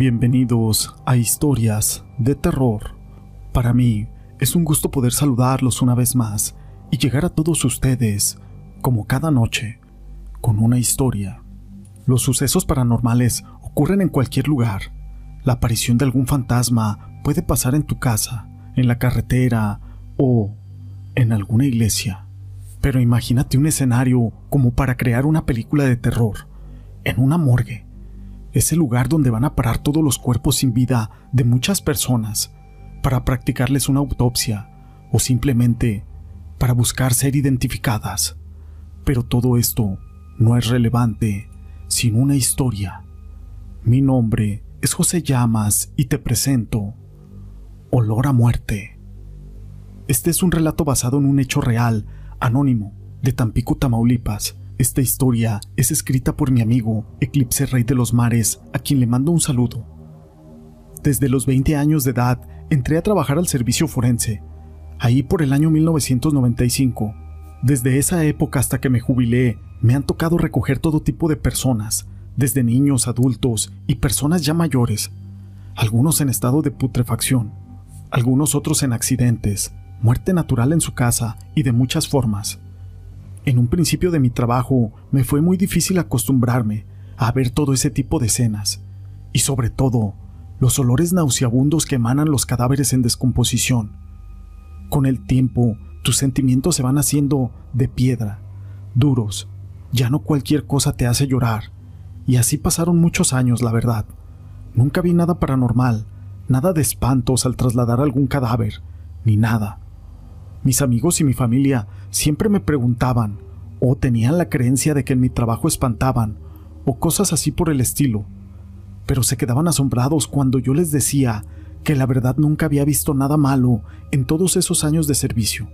Bienvenidos a Historias de Terror. Para mí es un gusto poder saludarlos una vez más y llegar a todos ustedes, como cada noche, con una historia. Los sucesos paranormales ocurren en cualquier lugar. La aparición de algún fantasma puede pasar en tu casa, en la carretera o en alguna iglesia. Pero imagínate un escenario como para crear una película de terror, en una morgue es el lugar donde van a parar todos los cuerpos sin vida de muchas personas para practicarles una autopsia o simplemente para buscar ser identificadas. Pero todo esto no es relevante sin una historia. Mi nombre es José Llamas y te presento Olor a muerte. Este es un relato basado en un hecho real, anónimo, de Tampico, Tamaulipas, esta historia es escrita por mi amigo Eclipse Rey de los Mares, a quien le mando un saludo. Desde los 20 años de edad entré a trabajar al servicio forense, ahí por el año 1995. Desde esa época hasta que me jubilé, me han tocado recoger todo tipo de personas, desde niños, adultos y personas ya mayores, algunos en estado de putrefacción, algunos otros en accidentes, muerte natural en su casa y de muchas formas. En un principio de mi trabajo me fue muy difícil acostumbrarme a ver todo ese tipo de escenas, y sobre todo, los olores nauseabundos que emanan los cadáveres en descomposición. Con el tiempo, tus sentimientos se van haciendo de piedra, duros, ya no cualquier cosa te hace llorar, y así pasaron muchos años, la verdad. Nunca vi nada paranormal, nada de espantos al trasladar algún cadáver, ni nada. Mis amigos y mi familia siempre me preguntaban, o tenían la creencia de que en mi trabajo espantaban, o cosas así por el estilo, pero se quedaban asombrados cuando yo les decía que la verdad nunca había visto nada malo en todos esos años de servicio.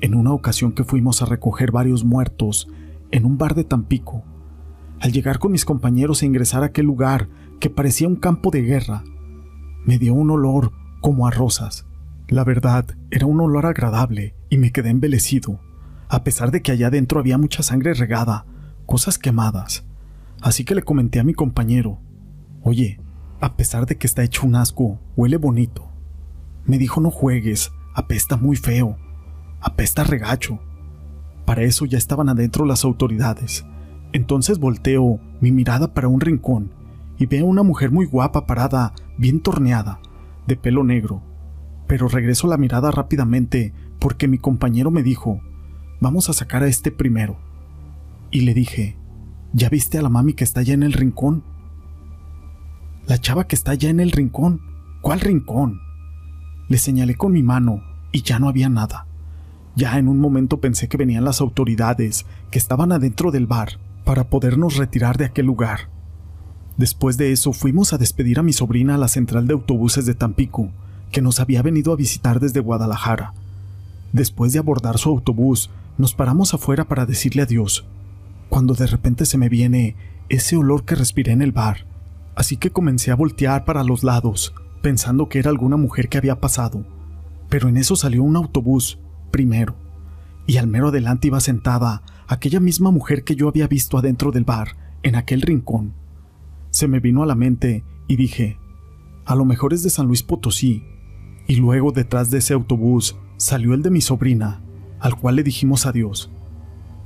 En una ocasión que fuimos a recoger varios muertos en un bar de Tampico, al llegar con mis compañeros a ingresar a aquel lugar que parecía un campo de guerra, me dio un olor como a rosas. La verdad, era un olor agradable y me quedé embelecido, a pesar de que allá adentro había mucha sangre regada, cosas quemadas. Así que le comenté a mi compañero, oye, a pesar de que está hecho un asco, huele bonito. Me dijo no juegues, apesta muy feo, apesta regacho. Para eso ya estaban adentro las autoridades. Entonces volteo mi mirada para un rincón y veo a una mujer muy guapa parada, bien torneada, de pelo negro, pero regreso la mirada rápidamente porque mi compañero me dijo, vamos a sacar a este primero. Y le dije, ¿ya viste a la mami que está allá en el rincón? La chava que está allá en el rincón. ¿Cuál rincón? Le señalé con mi mano y ya no había nada. Ya en un momento pensé que venían las autoridades que estaban adentro del bar para podernos retirar de aquel lugar. Después de eso fuimos a despedir a mi sobrina a la central de autobuses de Tampico que nos había venido a visitar desde Guadalajara. Después de abordar su autobús, nos paramos afuera para decirle adiós, cuando de repente se me viene ese olor que respiré en el bar, así que comencé a voltear para los lados, pensando que era alguna mujer que había pasado, pero en eso salió un autobús, primero, y al mero adelante iba sentada aquella misma mujer que yo había visto adentro del bar, en aquel rincón. Se me vino a la mente y dije, a lo mejor es de San Luis Potosí, y luego detrás de ese autobús salió el de mi sobrina, al cual le dijimos adiós.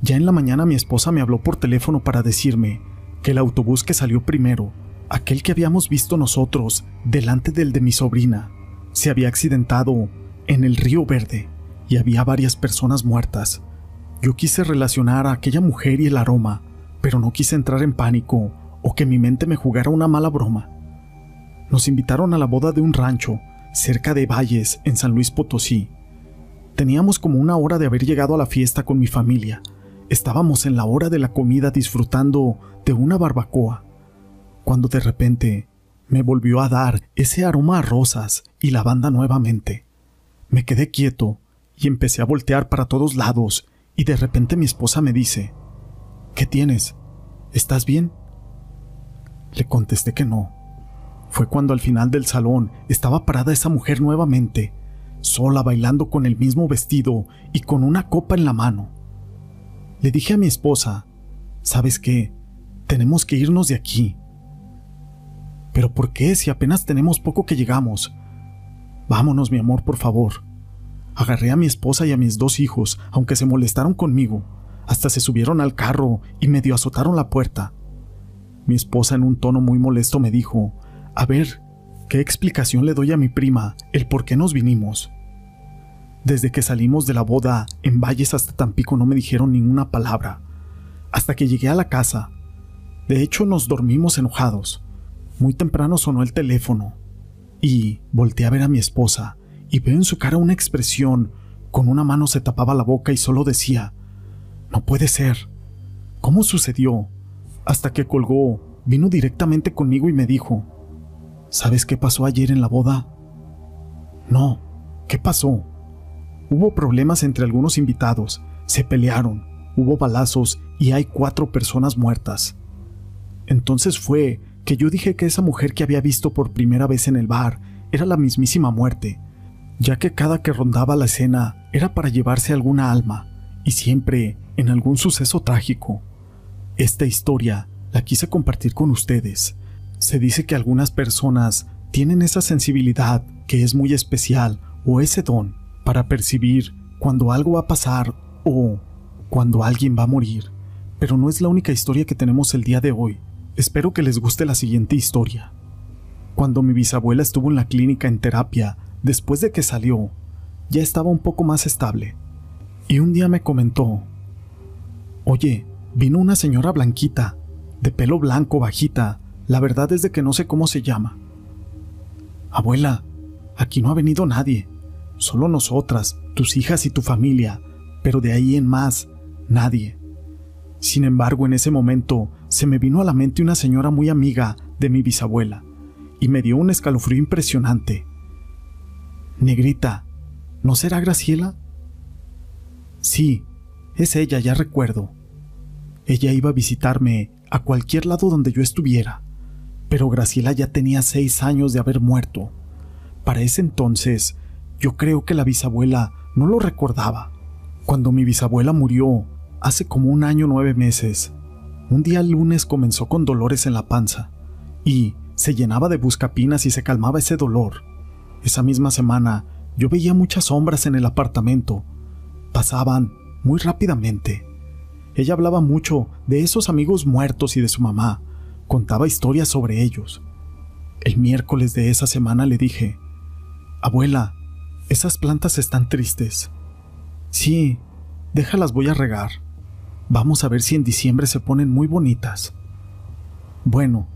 Ya en la mañana mi esposa me habló por teléfono para decirme que el autobús que salió primero, aquel que habíamos visto nosotros delante del de mi sobrina, se había accidentado en el río Verde y había varias personas muertas. Yo quise relacionar a aquella mujer y el aroma, pero no quise entrar en pánico o que mi mente me jugara una mala broma. Nos invitaron a la boda de un rancho cerca de Valles, en San Luis Potosí. Teníamos como una hora de haber llegado a la fiesta con mi familia. Estábamos en la hora de la comida disfrutando de una barbacoa, cuando de repente me volvió a dar ese aroma a rosas y lavanda nuevamente. Me quedé quieto y empecé a voltear para todos lados y de repente mi esposa me dice, ¿Qué tienes? ¿Estás bien? Le contesté que no, fue cuando al final del salón estaba parada esa mujer nuevamente, sola bailando con el mismo vestido y con una copa en la mano. Le dije a mi esposa, ¿sabes qué? Tenemos que irnos de aquí. ¿Pero por qué si apenas tenemos poco que llegamos? Vámonos, mi amor, por favor. Agarré a mi esposa y a mis dos hijos, aunque se molestaron conmigo. Hasta se subieron al carro y medio azotaron la puerta. Mi esposa en un tono muy molesto me dijo, A ver, ¿qué explicación le doy a mi prima el por qué nos vinimos? Desde que salimos de la boda en Valles hasta Tampico no me dijeron ninguna palabra, hasta que llegué a la casa. De hecho, nos dormimos enojados. Muy temprano sonó el teléfono y volteé a ver a mi esposa y veo en su cara una expresión, con una mano se tapaba la boca y solo decía, no puede ser. ¿Cómo sucedió? Hasta que colgó, vino directamente conmigo y me dijo, ¿sabes qué pasó ayer en la boda? No, ¿qué pasó? Hubo problemas entre algunos invitados, se pelearon, hubo balazos y hay cuatro personas muertas. Entonces fue que yo dije que esa mujer que había visto por primera vez en el bar era la mismísima muerte, ya que cada que rondaba la escena era para llevarse alguna alma, y siempre en algún suceso trágico. Esta historia la quise compartir con ustedes. Se dice que algunas personas tienen esa sensibilidad que es muy especial o ese don para percibir cuando algo va a pasar o cuando alguien va a morir. Pero no es la única historia que tenemos el día de hoy. Espero que les guste la siguiente historia. Cuando mi bisabuela estuvo en la clínica en terapia, después de que salió, ya estaba un poco más estable. Y un día me comentó, Oye, vino una señora blanquita, de pelo blanco, bajita, la verdad es de que no sé cómo se llama. Abuela, aquí no ha venido nadie, solo nosotras, tus hijas y tu familia, pero de ahí en más, nadie. Sin embargo, en ese momento se me vino a la mente una señora muy amiga de mi bisabuela, y me dio un escalofrío impresionante. Negrita, ¿no será Graciela? Sí, es ella, ya recuerdo. Ella iba a visitarme a cualquier lado donde yo estuviera, pero Graciela ya tenía seis años de haber muerto. Para ese entonces, yo creo que la bisabuela no lo recordaba. Cuando mi bisabuela murió, hace como un año nueve meses, un día lunes comenzó con dolores en la panza y se llenaba de buscapinas y se calmaba ese dolor. Esa misma semana yo veía muchas sombras en el apartamento. Pasaban muy rápidamente. Ella hablaba mucho de esos amigos muertos y de su mamá. Contaba historias sobre ellos. El miércoles de esa semana le dije, Abuela, esas plantas están tristes. Sí, déjalas voy a regar. Vamos a ver si en diciembre se ponen muy bonitas. Bueno,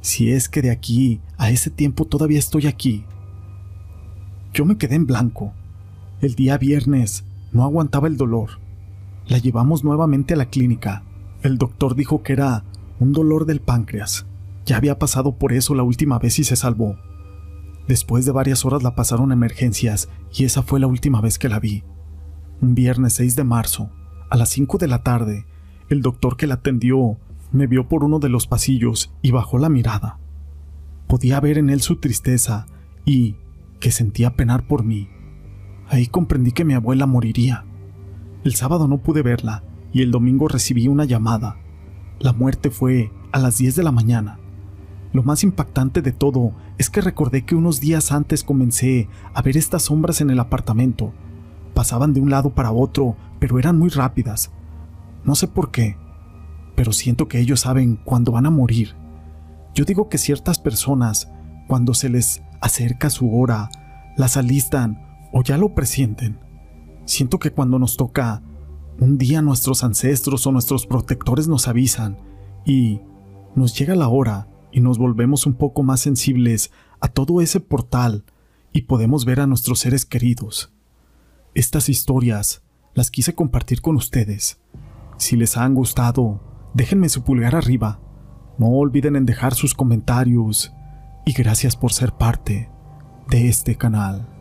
si es que de aquí a ese tiempo todavía estoy aquí. Yo me quedé en blanco. El día viernes no aguantaba el dolor. La llevamos nuevamente a la clínica. El doctor dijo que era un dolor del páncreas. Ya había pasado por eso la última vez y se salvó. Después de varias horas la pasaron emergencias y esa fue la última vez que la vi. Un viernes 6 de marzo, a las 5 de la tarde, el doctor que la atendió me vio por uno de los pasillos y bajó la mirada. Podía ver en él su tristeza y que sentía penar por mí. Ahí comprendí que mi abuela moriría. El sábado no pude verla y el domingo recibí una llamada. La muerte fue a las 10 de la mañana. Lo más impactante de todo es que recordé que unos días antes comencé a ver estas sombras en el apartamento. Pasaban de un lado para otro, pero eran muy rápidas. No sé por qué, pero siento que ellos saben cuándo van a morir. Yo digo que ciertas personas, cuando se les acerca su hora, las alistan o ya lo presienten. Siento que cuando nos toca, un día nuestros ancestros o nuestros protectores nos avisan y nos llega la hora y nos volvemos un poco más sensibles a todo ese portal y podemos ver a nuestros seres queridos. Estas historias las quise compartir con ustedes. Si les han gustado, déjenme su pulgar arriba. No olviden en dejar sus comentarios y gracias por ser parte de este canal.